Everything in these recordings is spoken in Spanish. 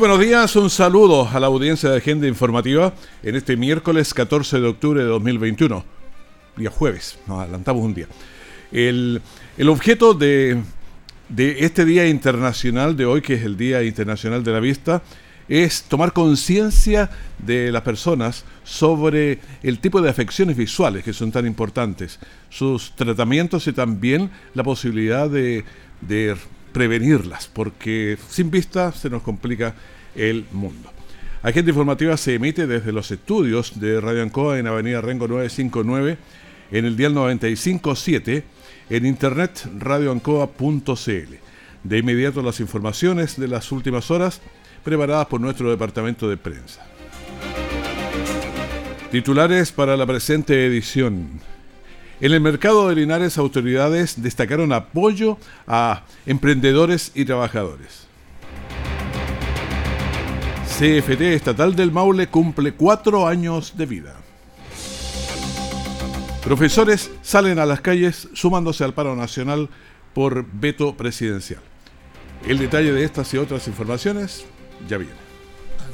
Buenos días, un saludo a la audiencia de Agenda Informativa en este miércoles 14 de octubre de 2021, día jueves, nos adelantamos un día. El, objeto de, de este Día Internacional de hoy, que es el Día Internacional de la Vista, es tomar conciencia de las personas sobre el tipo de afecciones visuales que son tan importantes, sus tratamientos y también la posibilidad de, de prevenirlas, porque sin vista se nos complica el mundo. Agenda informativa se emite desde los estudios de Radio Ancoa en Avenida Rengo 959, en el dial 957, en internet radioancoa.cl. De inmediato las informaciones de las últimas horas preparadas por nuestro departamento de prensa. Titulares para la presente edición. En el mercado de Linares, autoridades destacaron apoyo a emprendedores y trabajadores. CFT Estatal del Maule cumple cuatro años de vida. Profesores salen a las calles sumándose al paro nacional por veto presidencial. El detalle de estas y otras informaciones ya viene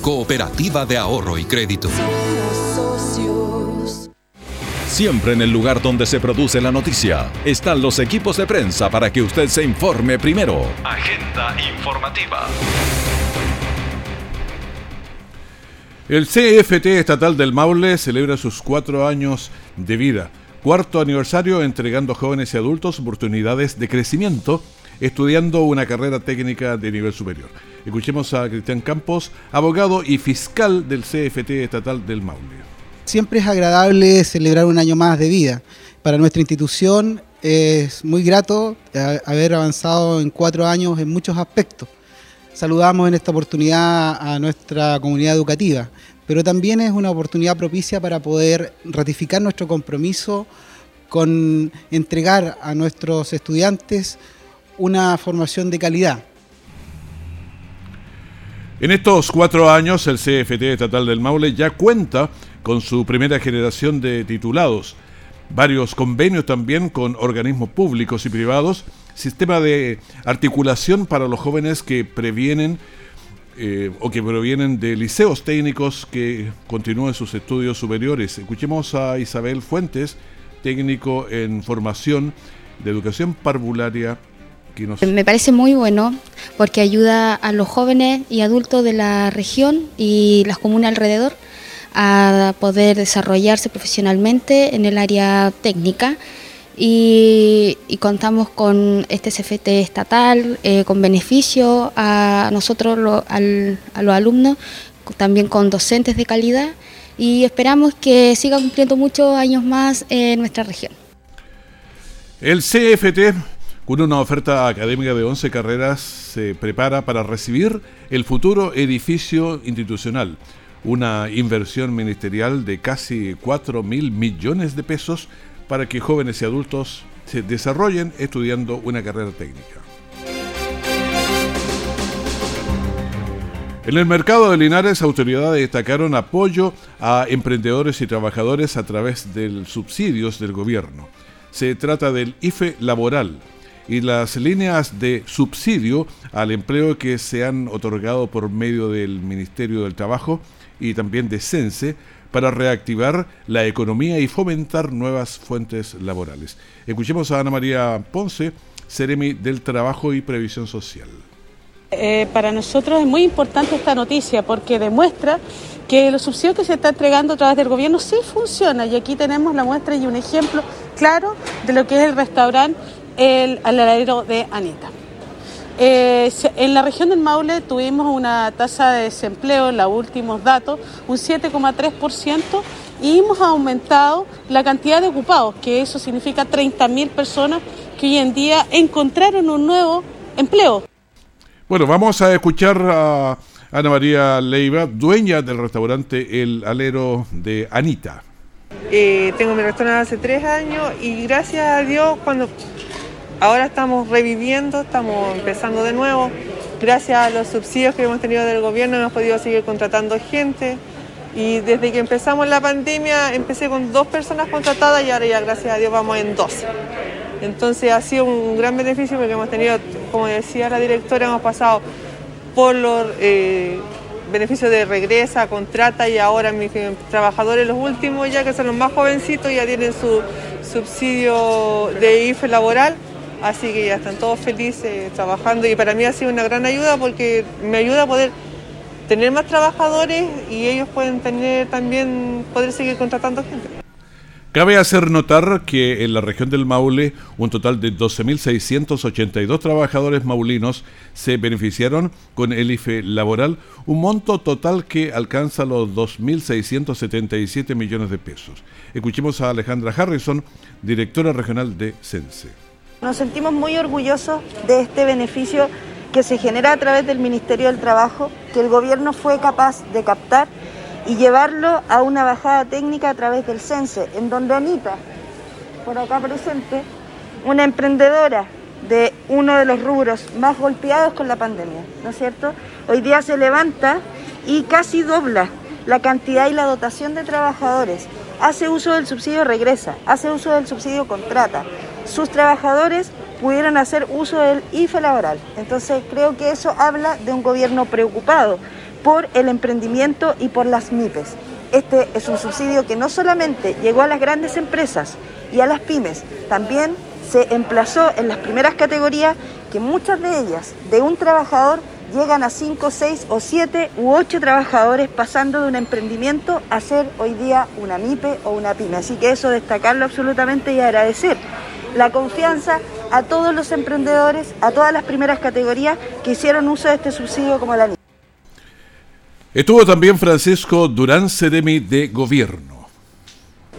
Cooperativa de Ahorro y Crédito. Siempre en el lugar donde se produce la noticia están los equipos de prensa para que usted se informe primero. Agenda informativa. El CFT Estatal del Maule celebra sus cuatro años de vida. Cuarto aniversario entregando a jóvenes y adultos oportunidades de crecimiento estudiando una carrera técnica de nivel superior. Escuchemos a Cristian Campos, abogado y fiscal del CFT Estatal del Maule. Siempre es agradable celebrar un año más de vida. Para nuestra institución es muy grato haber avanzado en cuatro años en muchos aspectos. Saludamos en esta oportunidad a nuestra comunidad educativa, pero también es una oportunidad propicia para poder ratificar nuestro compromiso con entregar a nuestros estudiantes una formación de calidad. En estos cuatro años, el CFT Estatal del Maule ya cuenta con su primera generación de titulados, varios convenios también con organismos públicos y privados, sistema de articulación para los jóvenes que previenen eh, o que provienen de liceos técnicos que continúen sus estudios superiores. Escuchemos a Isabel Fuentes, técnico en formación de educación parvularia me parece muy bueno porque ayuda a los jóvenes y adultos de la región y las comunas alrededor a poder desarrollarse profesionalmente en el área técnica y, contamos con este CFT estatal, eh, con beneficio a nosotros, a los alumnos, también con docentes de calidad y esperamos que siga cumpliendo muchos años más en nuestra región. El CFT una oferta académica de 11 carreras, se prepara para recibir el futuro edificio institucional, una inversión ministerial de casi 4 mil millones de pesos para que jóvenes y adultos se desarrollen estudiando una carrera técnica. En el mercado de Linares, autoridades destacaron apoyo a emprendedores y trabajadores a través de subsidios del gobierno. Se trata del IFE laboral, y las líneas de subsidio al empleo que se han otorgado por medio del Ministerio del Trabajo y también de CENSE para reactivar la economía y fomentar nuevas fuentes laborales. Escuchemos a Ana María Ponce, Ceremi del Trabajo y Previsión Social. Eh, para nosotros es muy importante esta noticia porque demuestra que los subsidios que se está entregando a través del gobierno sí funciona y aquí tenemos la muestra y un ejemplo claro de lo que es el restaurante El Aladero de Anita. Eh, en la región del Maule tuvimos una tasa de desempleo, en los últimos datos, un 7,3% y hemos aumentado la cantidad de ocupados, que eso significa 30.000 personas que hoy en día encontraron un nuevo empleo. Bueno, vamos a escuchar a Ana María Leiva, dueña del restaurante El Alero de Anita. Eh, tengo mi restaurante hace tres años y gracias a Dios cuando ahora estamos reviviendo, estamos empezando de nuevo. Gracias a los subsidios que hemos tenido del gobierno hemos podido seguir contratando gente. Y desde que empezamos la pandemia empecé con dos personas contratadas y ahora ya gracias a Dios vamos en 12. Entonces ha sido un gran beneficio porque hemos tenido, como decía la directora, hemos pasado por los eh, beneficios de regresa, contrata y ahora mis trabajadores, los últimos ya que son los más jovencitos, ya tienen su subsidio de IFE laboral, así que ya están todos felices trabajando y para mí ha sido una gran ayuda porque me ayuda a poder tener más trabajadores y ellos pueden tener también poder seguir contratando gente. Cabe hacer notar que en la región del Maule un total de 12.682 trabajadores maulinos se beneficiaron con el IFE laboral, un monto total que alcanza los 2.677 millones de pesos. Escuchemos a Alejandra Harrison, directora regional de CENSE. Nos sentimos muy orgullosos de este beneficio que se genera a través del Ministerio del Trabajo, que el gobierno fue capaz de captar y llevarlo a una bajada técnica a través del CENSE, en donde Anita, por acá presente, una emprendedora de uno de los rubros más golpeados con la pandemia, ¿no es cierto? Hoy día se levanta y casi dobla la cantidad y la dotación de trabajadores. Hace uso del subsidio regresa, hace uso del subsidio contrata. Sus trabajadores pudieron hacer uso del IFE laboral. Entonces creo que eso habla de un gobierno preocupado por el emprendimiento y por las MIPES. Este es un subsidio que no solamente llegó a las grandes empresas y a las pymes, también se emplazó en las primeras categorías que muchas de ellas, de un trabajador, llegan a 5, 6 o 7 u 8 trabajadores pasando de un emprendimiento a ser hoy día una MIPE o una pyme. Así que eso destacarlo absolutamente y agradecer la confianza a todos los emprendedores, a todas las primeras categorías que hicieron uso de este subsidio como la MIPE. Estuvo también Francisco Durán Cedemi de Gobierno.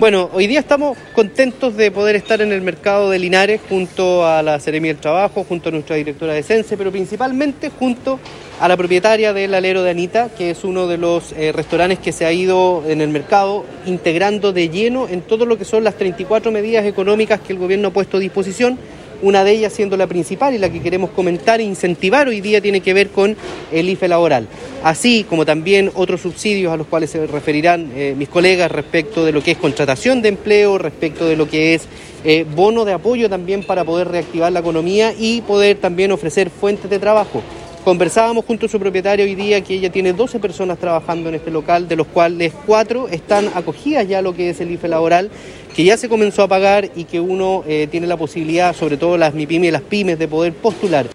Bueno, hoy día estamos contentos de poder estar en el mercado de Linares junto a la Seremi del Trabajo, junto a nuestra directora de Sense, pero principalmente junto a la propietaria del Alero de Anita, que es uno de los eh, restaurantes que se ha ido en el mercado integrando de lleno en todo lo que son las 34 medidas económicas que el gobierno ha puesto a disposición una de ellas siendo la principal y la que queremos comentar e incentivar hoy día tiene que ver con el IFE laboral, así como también otros subsidios a los cuales se referirán eh, mis colegas respecto de lo que es contratación de empleo, respecto de lo que es eh, bono de apoyo también para poder reactivar la economía y poder también ofrecer fuentes de trabajo. Conversábamos junto a su propietario hoy día que ella tiene 12 personas trabajando en este local, de los cuales 4 están acogidas ya a lo que es el IFE laboral, que ya se comenzó a pagar y que uno eh, tiene la posibilidad, sobre todo las MIPYME y las pymes, de poder postular.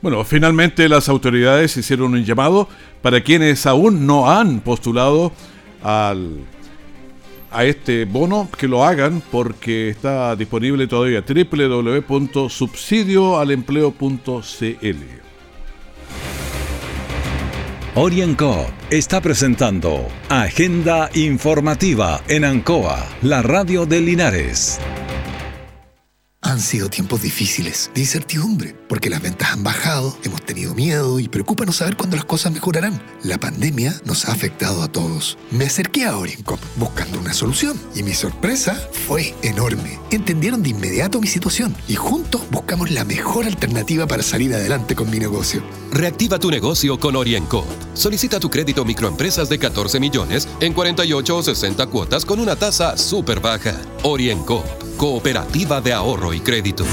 Bueno, finalmente las autoridades hicieron un llamado para quienes aún no han postulado al, a este bono, que lo hagan porque está disponible todavía www.subsidioalempleo.cl. Orienco está presentando Agenda Informativa en Ancoa, la radio de Linares. Han sido tiempos difíciles, de incertidumbre, porque las ventas han bajado, hemos tenido miedo y preocupa no saber cuándo las cosas mejorarán. La pandemia nos ha afectado a todos. Me acerqué a Orincop buscando una solución y mi sorpresa fue enorme. Entendieron de inmediato mi situación y juntos buscamos la mejor alternativa para salir adelante con mi negocio. Reactiva tu negocio con Orienco. Solicita tu crédito microempresas de 14 millones en 48 o 60 cuotas con una tasa súper baja. Orienco Cooperativa de Ahorro y Crédito.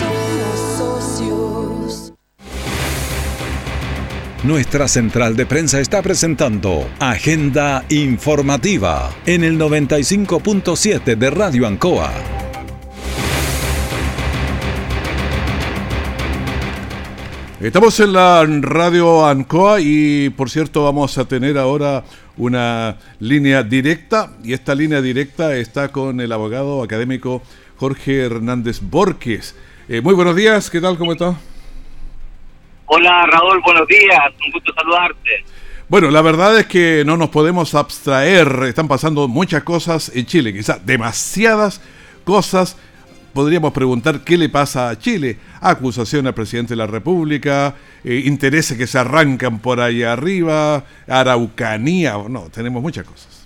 Nuestra central de prensa está presentando Agenda Informativa en el 95.7 de Radio Ancoa. Estamos en la radio ANCOA y por cierto vamos a tener ahora una línea directa y esta línea directa está con el abogado académico Jorge Hernández Borges. Eh, muy buenos días, ¿qué tal? ¿Cómo está? Hola Raúl, buenos días, un gusto saludarte. Bueno, la verdad es que no nos podemos abstraer, están pasando muchas cosas en Chile, quizás demasiadas cosas podríamos preguntar qué le pasa a Chile. Acusación al presidente de la República, eh, intereses que se arrancan por ahí arriba, Araucanía, no, tenemos muchas cosas.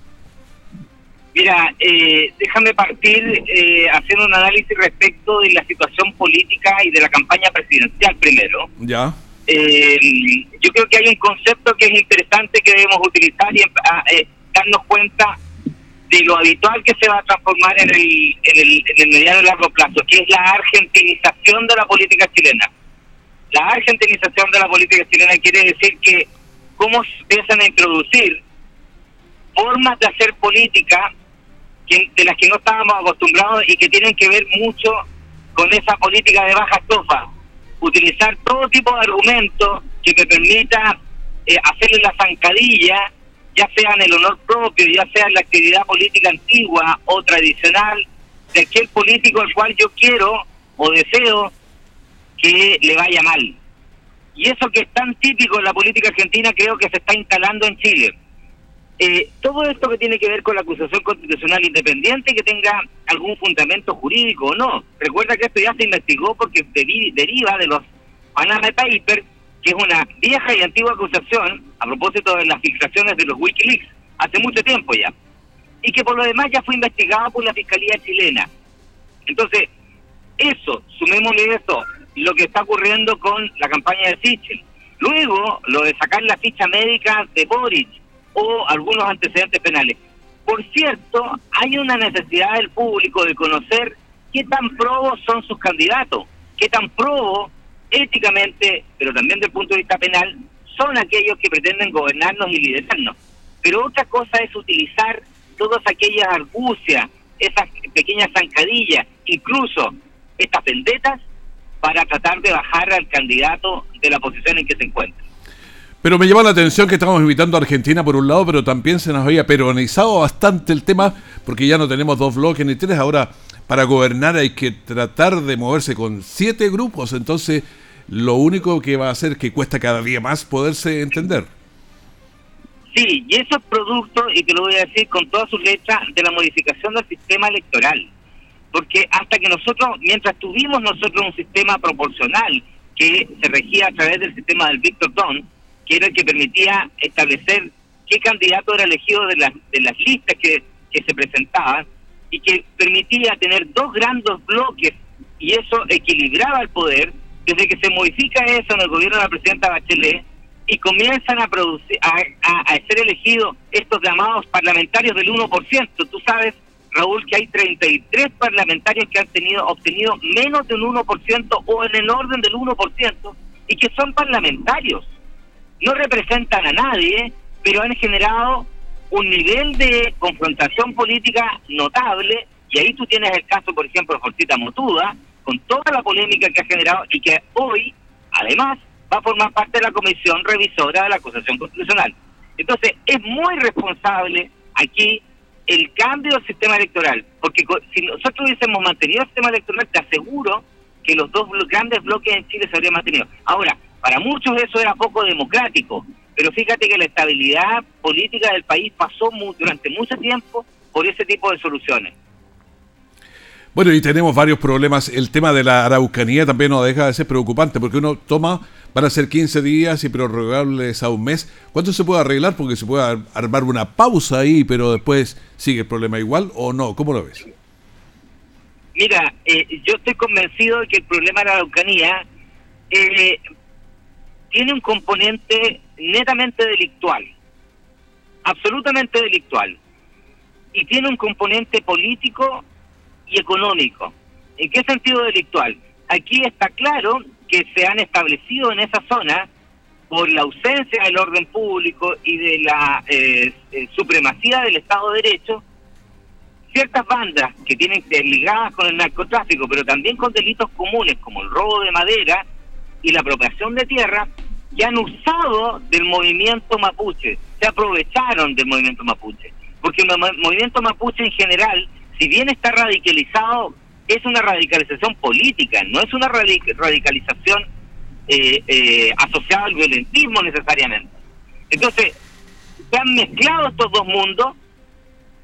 Mira, eh, déjame partir eh, haciendo un análisis respecto de la situación política y de la campaña presidencial primero. Ya. Eh, yo creo que hay un concepto que es interesante que debemos utilizar y ah, darnos cuenta de lo habitual que se va a transformar en el, en el, en el mediano y largo plazo, que es la argentinización de la política chilena. La argentinización de la política chilena quiere decir que cómo empiezan a introducir formas de hacer política de las que no estábamos acostumbrados y que tienen que ver mucho con esa política de baja estofa. Utilizar todo tipo de argumentos que me permita eh, hacerle la zancadilla ya sea en el honor propio, ya sea en la actividad política antigua o tradicional, de aquel político al cual yo quiero o deseo que le vaya mal. Y eso que es tan típico en la política argentina creo que se está instalando en Chile. Eh, todo esto que tiene que ver con la acusación constitucional independiente que tenga algún fundamento jurídico o no. Recuerda que esto ya se investigó porque deriva de los Panama Papers que es una vieja y antigua acusación a propósito de las filtraciones de los Wikileaks, hace mucho tiempo ya, y que por lo demás ya fue investigado por la Fiscalía chilena. Entonces, eso, sumémosle esto, lo que está ocurriendo con la campaña de Sichel. Luego, lo de sacar la ficha médica de Boric o algunos antecedentes penales. Por cierto, hay una necesidad del público de conocer qué tan probos son sus candidatos, qué tan probos éticamente, pero también desde el punto de vista penal, son aquellos que pretenden gobernarnos y liderarnos. Pero otra cosa es utilizar todas aquellas argucias, esas pequeñas zancadillas, incluso estas vendetas, para tratar de bajar al candidato de la posición en que se encuentra. Pero me llama la atención que estamos invitando a Argentina por un lado, pero también se nos había peronizado bastante el tema, porque ya no tenemos dos bloques ni tres, ahora para gobernar hay que tratar de moverse con siete grupos, entonces lo único que va a hacer que cuesta cada día más poderse entender. Sí, y eso es producto, y te lo voy a decir con todas sus letras, de la modificación del sistema electoral. Porque hasta que nosotros, mientras tuvimos nosotros un sistema proporcional que se regía a través del sistema del Victor Don, que era el que permitía establecer qué candidato era elegido de las, de las listas que, que se presentaban, y que permitía tener dos grandes bloques y eso equilibraba el poder, desde que se modifica eso en el gobierno de la presidenta Bachelet y comienzan a producir a, ser elegidos estos llamados parlamentarios del 1%. Tú sabes, Raúl, que hay 33 parlamentarios que han tenido obtenido menos de un 1% o en el orden del 1% y que son parlamentarios. No representan a nadie, pero han generado un nivel de confrontación política notable, y ahí tú tienes el caso, por ejemplo, de Fortita Motuda, con toda la polémica que ha generado y que hoy, además, va a formar parte de la comisión revisora de la acusación constitucional. Entonces, es muy responsable aquí el cambio del sistema electoral, porque si nosotros hubiésemos mantenido el sistema electoral, te aseguro que los dos grandes bloques en Chile se habrían mantenido. Ahora, para muchos eso era poco democrático, pero fíjate que la estabilidad política del país pasó durante mucho tiempo por ese tipo de soluciones. Bueno, y tenemos varios problemas. El tema de la araucanía también nos deja de ser preocupante porque uno toma, van a ser 15 días y prorrogables a un mes. ¿Cuánto se puede arreglar? Porque se puede armar una pausa ahí, pero después sigue el problema igual o no. ¿Cómo lo ves? Mira, eh, yo estoy convencido de que el problema de la araucanía eh, tiene un componente netamente delictual, absolutamente delictual, y tiene un componente político y económico. ¿En qué sentido delictual? Aquí está claro que se han establecido en esa zona, por la ausencia del orden público y de la eh, eh, supremacía del Estado de Derecho, ciertas bandas que tienen ligadas con el narcotráfico, pero también con delitos comunes como el robo de madera, y la apropiación de tierra que han usado del movimiento mapuche, se aprovecharon del movimiento mapuche, porque el movimiento mapuche en general, si bien está radicalizado, es una radicalización política, no es una radicalización eh, eh, asociada al violentismo necesariamente. Entonces, se han mezclado estos dos mundos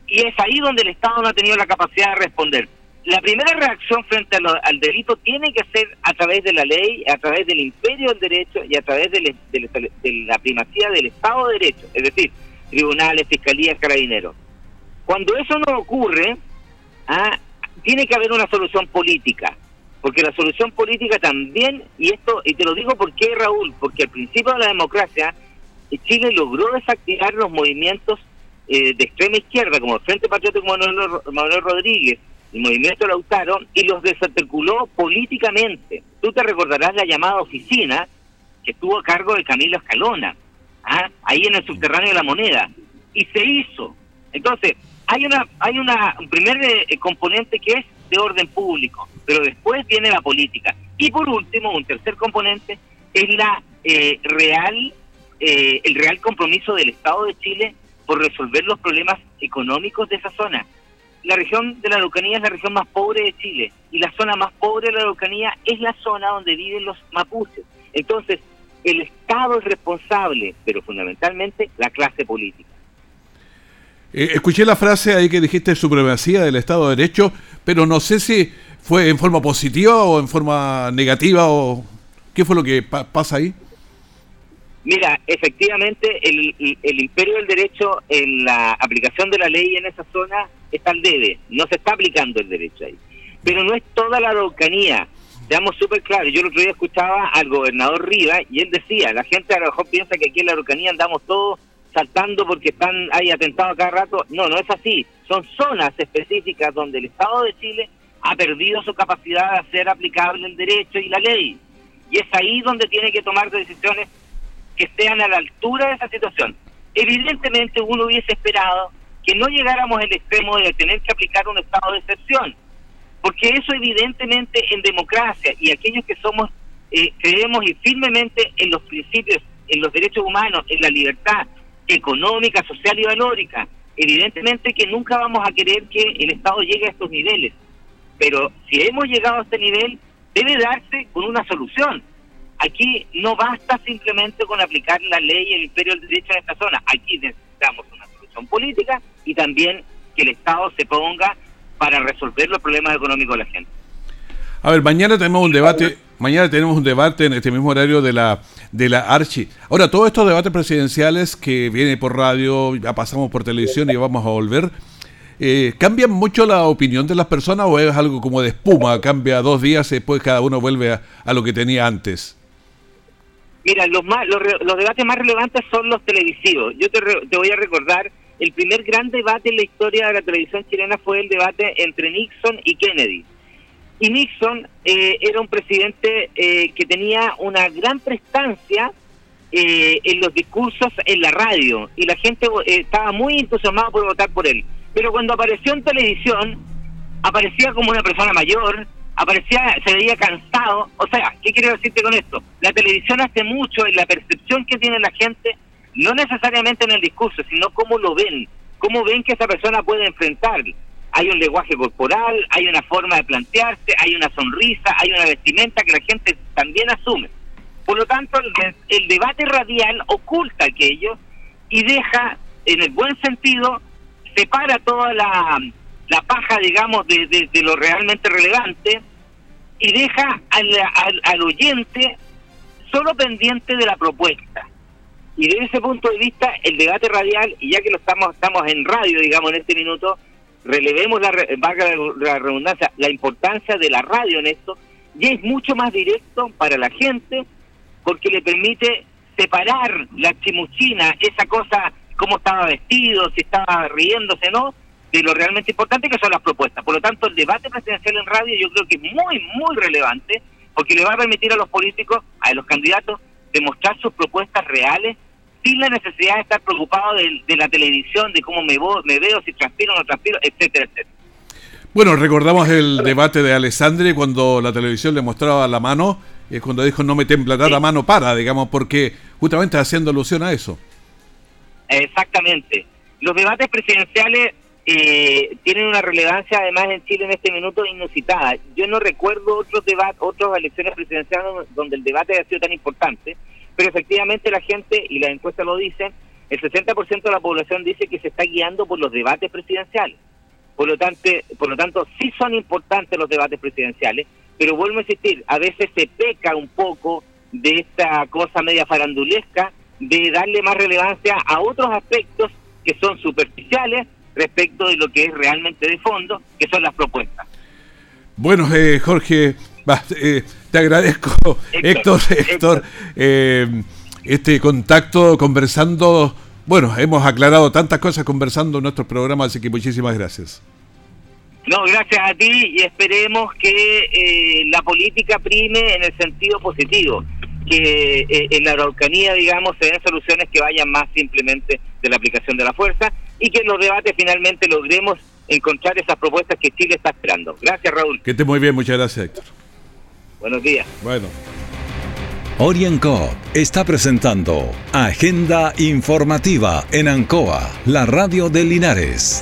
y es ahí donde el Estado no ha tenido la capacidad de responder. La primera reacción frente al delito tiene que ser a través de la ley, a través del imperio del derecho y a través de, la primacía del Estado de Derecho, es decir, tribunales, fiscalías, carabineros. Cuando eso no ocurre, ah, tiene que haber una solución política, porque la solución política también, y esto, y te lo digo porque Raúl, porque al principio de la democracia, Chile logró desactivar los movimientos eh, de extrema izquierda, como el Frente Patriótico Manuel, Manuel Rodríguez, el movimiento Lautaro, y los desarticuló políticamente. Tú te recordarás la llamada oficina que estuvo a cargo de Camilo Escalona, ¿ah? ahí en el subterráneo de la moneda, y se hizo. Entonces, hay una hay una un primer eh, componente que es de orden público, pero después viene la política. Y por último, un tercer componente es la eh, real eh, el real compromiso del Estado de Chile por resolver los problemas económicos de esa zona. La región de la Araucanía es la región más pobre de Chile y la zona más pobre de la Araucanía es la zona donde viven los mapuches. Entonces, el Estado es responsable, pero fundamentalmente la clase política. Eh, escuché la frase ahí que dijiste supremacía del Estado de Derecho, pero no sé si fue en forma positiva o en forma negativa o qué fue lo que pasa ahí. Mira, efectivamente el, imperio del derecho en la aplicación de la ley en esa zona está al debe, no se está aplicando el derecho ahí. Pero no es toda la Araucanía, seamos súper claros. Yo el otro día escuchaba al gobernador Riva y él decía, la gente a lo mejor piensa que aquí en la Araucanía andamos todos saltando porque están ahí atentados cada rato. No, no es así. Son zonas específicas donde el Estado de Chile ha perdido su capacidad de hacer aplicable el derecho y la ley. Y es ahí donde tiene que tomar decisiones que estén a la altura de esa situación. Evidentemente uno hubiese esperado que no llegáramos al extremo de tener que aplicar un estado de excepción, porque eso evidentemente en democracia y aquellos que somos, eh, creemos y firmemente en los principios, en los derechos humanos, en la libertad económica, social y valórica, evidentemente que nunca vamos a querer que el Estado llegue a estos niveles, pero si hemos llegado a este nivel, debe darse con una solución Aquí no basta simplemente con aplicar la ley y el imperio del derecho en esta zona. Aquí necesitamos una solución política y también que el Estado se ponga para resolver los problemas económicos de la gente. A ver, mañana tenemos un debate, mañana tenemos un debate en este mismo horario de la de la Archi. Ahora, todos estos debates presidenciales que vienen por radio, ya pasamos por televisión y vamos a volver, eh, ¿cambian mucho la opinión de las personas o es algo como de espuma? Cambia dos días y después cada uno vuelve a lo que tenía antes. Mira, los, más, los, debates más relevantes son los televisivos. Yo te, te voy a recordar, el primer gran debate en la historia de la televisión chilena fue el debate entre Nixon y Kennedy. Y Nixon eh, era un presidente eh, que tenía una gran prestancia eh, en los discursos en la radio y la gente estaba muy entusiasmada por votar por él. Pero cuando apareció en televisión, aparecía como una persona mayor, aparecía, se veía cansado. O sea, ¿qué quiero decirte con esto? La televisión hace mucho en la percepción que tiene la gente, no necesariamente en el discurso, sino cómo lo ven, cómo ven que esa persona puede enfrentar. Hay un lenguaje corporal, hay una forma de plantearse, hay una sonrisa, hay una vestimenta que la gente también asume. Por lo tanto, el, debate radial oculta aquello y deja, en el buen sentido, separa toda la paja, digamos, de, lo realmente relevante y deja al, al, oyente solo pendiente de la propuesta. Y desde ese punto de vista, el debate radial, y ya que lo estamos, estamos en radio, digamos, en este minuto, relevemos la, la redundancia, la importancia de la radio en esto, y es mucho más directo para la gente, porque le permite separar la chimuchina, esa cosa, cómo estaba vestido, si estaba riéndose, ¿no? de lo realmente importante que son las propuestas. Por lo tanto, el debate presidencial en radio yo creo que es muy, muy relevante porque le va a permitir a los políticos, a los candidatos, demostrar sus propuestas reales sin la necesidad de estar preocupado de, la televisión, de cómo me, me veo, si transpiro o no transpiro, etcétera, etcétera. Bueno, recordamos el debate de Alessandri cuando la televisión le mostraba la mano es cuando dijo no me temblará la mano para, digamos, porque justamente haciendo alusión a eso. Exactamente. Los debates presidenciales eh, tienen una relevancia además en Chile en este minuto inusitada. Yo no recuerdo otros debates, otras elecciones presidenciales donde el debate haya sido tan importante, pero efectivamente la gente, y las encuestas lo dicen, el 60% de la población dice que se está guiando por los debates presidenciales. Por lo tanto, por lo tanto sí son importantes los debates presidenciales, pero vuelvo a insistir, a veces se peca un poco de esta cosa media farandulesca de darle más relevancia a otros aspectos que son superficiales respecto de lo que es realmente de fondo, que son las propuestas. Bueno, eh, Jorge, eh, te agradezco, Héctor, Héctor, eh, este contacto conversando. Bueno, hemos aclarado tantas cosas conversando en nuestro programa, así que muchísimas gracias. No, gracias a ti y esperemos que la política prime en el sentido positivo que eh, en la Araucanía, digamos, se den soluciones que vayan más simplemente de la aplicación de la fuerza y que en los debates finalmente logremos encontrar esas propuestas que Chile está esperando. Gracias, Raúl. Que esté muy bien, muchas gracias, Héctor. Buenos días. Bueno. Orienco está presentando Agenda Informativa en Ancoa, la radio de Linares.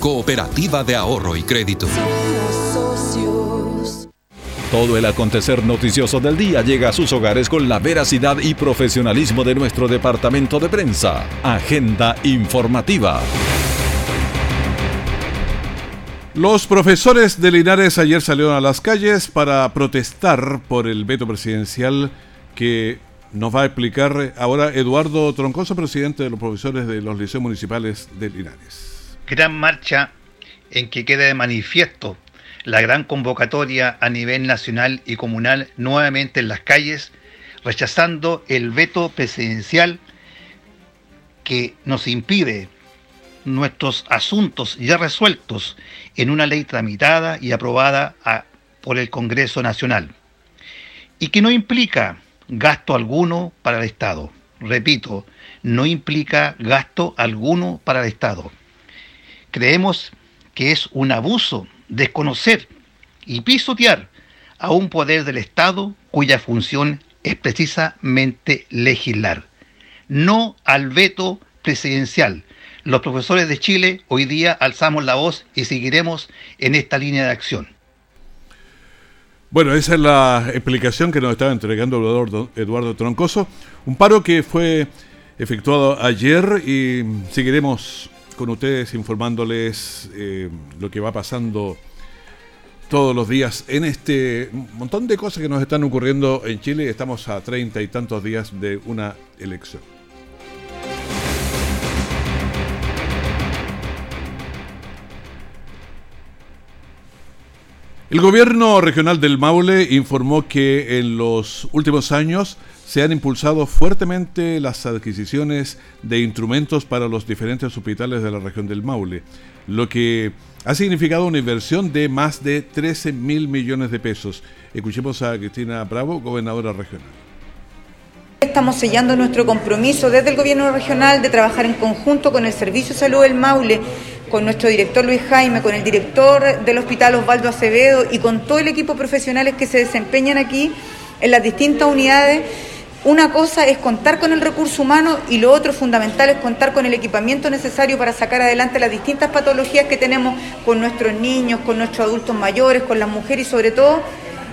cooperativa de ahorro y crédito. Todo el acontecer noticioso del día llega a sus hogares con la veracidad y profesionalismo de nuestro departamento de prensa. Agenda informativa. Los profesores de Linares ayer salieron a las calles para protestar por el veto presidencial que nos va a explicar ahora Eduardo Troncoso, presidente de los profesores de los liceos municipales de Linares. Gran marcha en que queda de manifiesto la gran convocatoria a nivel nacional y comunal nuevamente en las calles, rechazando el veto presidencial que nos impide nuestros asuntos ya resueltos en una ley tramitada y aprobada por el Congreso Nacional y que no implica gasto alguno para el Estado. Repito, no implica gasto alguno para el Estado. Creemos que es un abuso desconocer y pisotear a un poder del Estado cuya función es precisamente legislar, no al veto presidencial. Los profesores de Chile hoy día alzamos la voz y seguiremos en esta línea de acción. Bueno, esa es la explicación que nos estaba entregando Eduardo, Eduardo Troncoso. Un paro que fue efectuado ayer y seguiremos con ustedes informándoles eh, lo que va pasando todos los días en este montón de cosas que nos están ocurriendo en Chile. Estamos a treinta y tantos días de una elección. El gobierno regional del Maule informó que en los últimos años se han impulsado fuertemente las adquisiciones de instrumentos para los diferentes hospitales de la región del Maule, lo que ha significado una inversión de más de 13 mil millones de pesos. Escuchemos a Cristina Bravo, gobernadora regional. Estamos sellando nuestro compromiso desde el gobierno regional de trabajar en conjunto con el Servicio de Salud del Maule, con nuestro director Luis Jaime, con el director del Hospital Osvaldo Acevedo y con todo el equipo profesionales que se desempeñan aquí en las distintas unidades una cosa es contar con el recurso humano y lo otro fundamental es contar con el equipamiento necesario para sacar adelante las distintas patologías que tenemos con nuestros niños, con nuestros adultos mayores, con las mujeres y sobre todo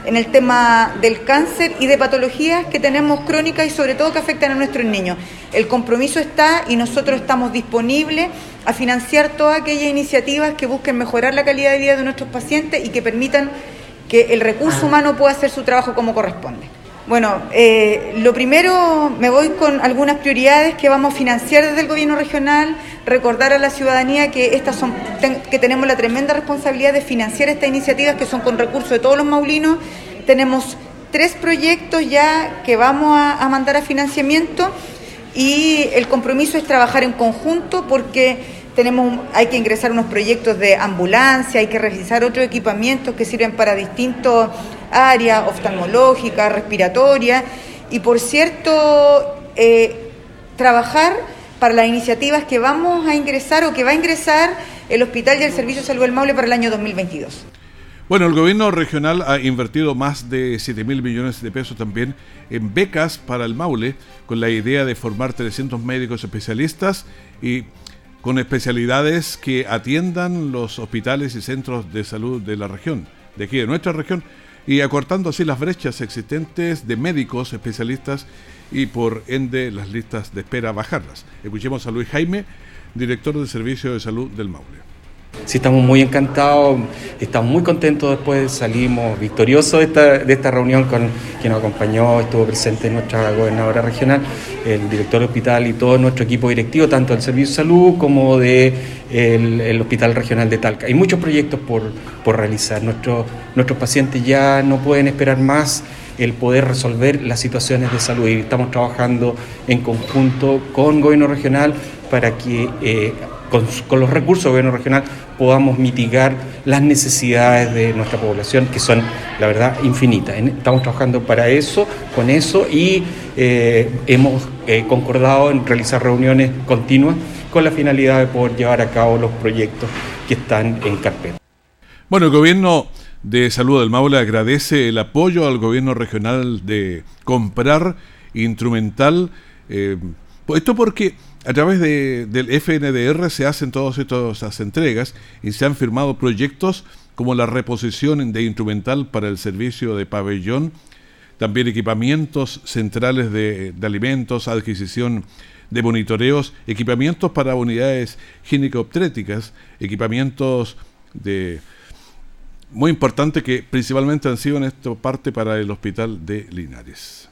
en el tema del cáncer y de patologías que tenemos crónicas y sobre todo que afectan a nuestros niños. El compromiso está y nosotros estamos disponibles a financiar todas aquellas iniciativas que busquen mejorar la calidad de vida de nuestros pacientes y que permitan que el recurso humano pueda hacer su trabajo como corresponde. Bueno, eh, lo primero me voy con algunas prioridades que vamos a financiar desde el gobierno regional, recordar a la ciudadanía que estas son que tenemos la tremenda responsabilidad de financiar estas iniciativas que son con recursos de todos los maulinos. Tenemos tres proyectos ya que vamos a, a mandar a financiamiento y el compromiso es trabajar en conjunto porque tenemos, hay que ingresar unos proyectos de ambulancia, hay que realizar otros equipamientos que sirven para distintas áreas, oftalmológicas, respiratorias, y por cierto, eh, trabajar para las iniciativas que vamos a ingresar o que va a ingresar el Hospital y el Servicio de Salud del Maule para el año 2022. Bueno, el gobierno regional ha invertido más de 7 mil millones de pesos también en becas para el Maule, con la idea de formar 300 médicos especialistas y con especialidades que atiendan los hospitales y centros de salud de la región, de aquí de nuestra región, y acortando así las brechas existentes de médicos especialistas y por ende las listas de espera bajarlas. Escuchemos a Luis Jaime, director del Servicio de Salud del Maule. Sí, estamos muy encantados, estamos muy contentos después, salimos victoriosos de esta, de esta reunión con quien nos acompañó, estuvo presente nuestra gobernadora regional, el director del hospital y todo nuestro equipo directivo, tanto del Servicio de Salud como del de el Hospital Regional de Talca. Hay muchos proyectos por, por realizar, Nuestro, nuestros pacientes ya no pueden esperar más el poder resolver las situaciones de salud y estamos trabajando en conjunto con gobierno regional para que... Eh, con, los recursos del gobierno regional podamos mitigar las necesidades de nuestra población, que son, la verdad, infinitas. Estamos trabajando para eso, con eso, y eh, hemos eh, concordado en realizar reuniones continuas con la finalidad de poder llevar a cabo los proyectos que están en carpeta. Bueno, el gobierno de Salud del Maule agradece el apoyo al gobierno regional de comprar instrumental. Eh, esto porque a través de, del FNDR se hacen todas estas entregas y se han firmado proyectos como la reposición de instrumental para el servicio de pabellón, también equipamientos centrales de, alimentos, adquisición de monitoreos, equipamientos para unidades gineco-obstétricas, equipamientos de muy importante que principalmente han sido en esta parte para el hospital de Linares.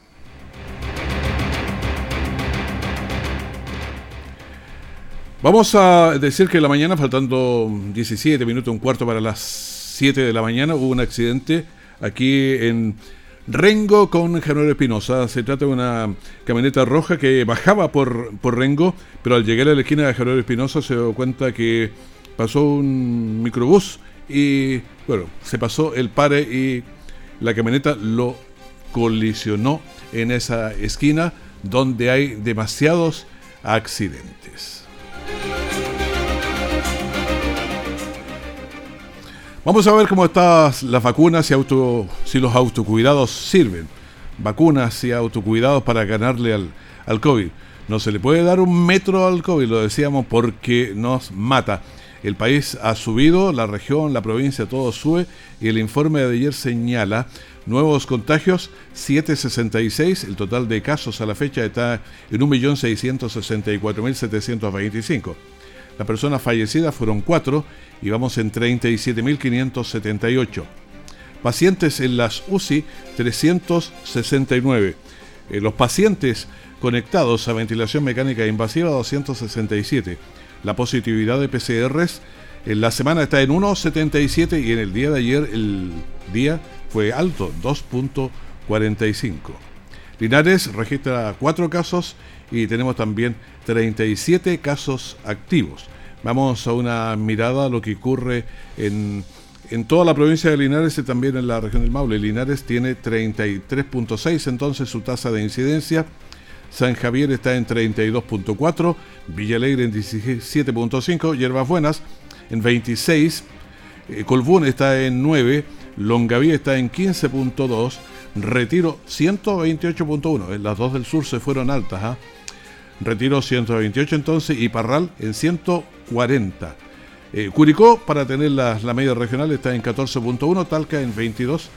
Vamos a decir que en la mañana, faltando 17 minutos, un cuarto para las 7 de la mañana, hubo un accidente aquí en Rengo con Januero Espinosa. Se trata de una camioneta roja que bajaba por, por Rengo, pero al llegar a la esquina de Januero Espinosa se dio cuenta que pasó un microbús y, bueno, se pasó el pare y la camioneta lo colisionó en esa esquina donde hay demasiados accidentes. Vamos a ver cómo están las vacunas y auto, si los autocuidados sirven. Vacunas y autocuidados para ganarle al, al COVID. No se le puede dar un metro al COVID, lo decíamos, porque nos mata. El país ha subido, la región, la provincia, todo sube y el informe de ayer señala nuevos contagios 766, el total de casos a la fecha está en 1.664.725. Las personas fallecidas fueron 4 y vamos en 37.578. Pacientes en las UCI 369. Eh, los pacientes conectados a ventilación mecánica invasiva 267. La positividad de PCRs en la semana está en 1,77 y en el día de ayer el día fue alto, 2.45. Linares registra 4 casos y tenemos también 37 casos activos. Vamos a una mirada a lo que ocurre en, en toda la provincia de Linares y también en la región del Maule. Linares tiene 33.6 entonces su tasa de incidencia. San Javier está en 32.4, Villalegre en 17.5, Hierbas Buenas en 26, eh, Colbún está en 9, Longaví está en 15.2, Retiro 128.1, las dos del sur se fueron altas, ¿ah? Retiro 128 entonces y Parral en 140. Eh, Curicó, para tener la, la, media regional, está en 14.1, Talca en 22,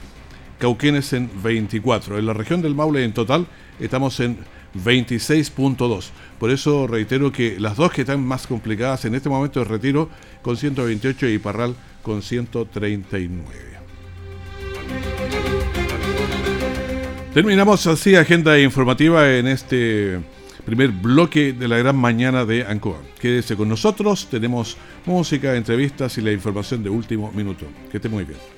Cauquenes en 24. En la región del Maule en total estamos en 26.2. Por eso reitero que las dos que están más complicadas en este momento es Retiro con 128 y Parral con 139. Terminamos así agenda informativa en este primer bloque de la gran mañana de Ancoa. Quédese con nosotros, tenemos música, entrevistas y la información de último minuto. Que esté muy bien.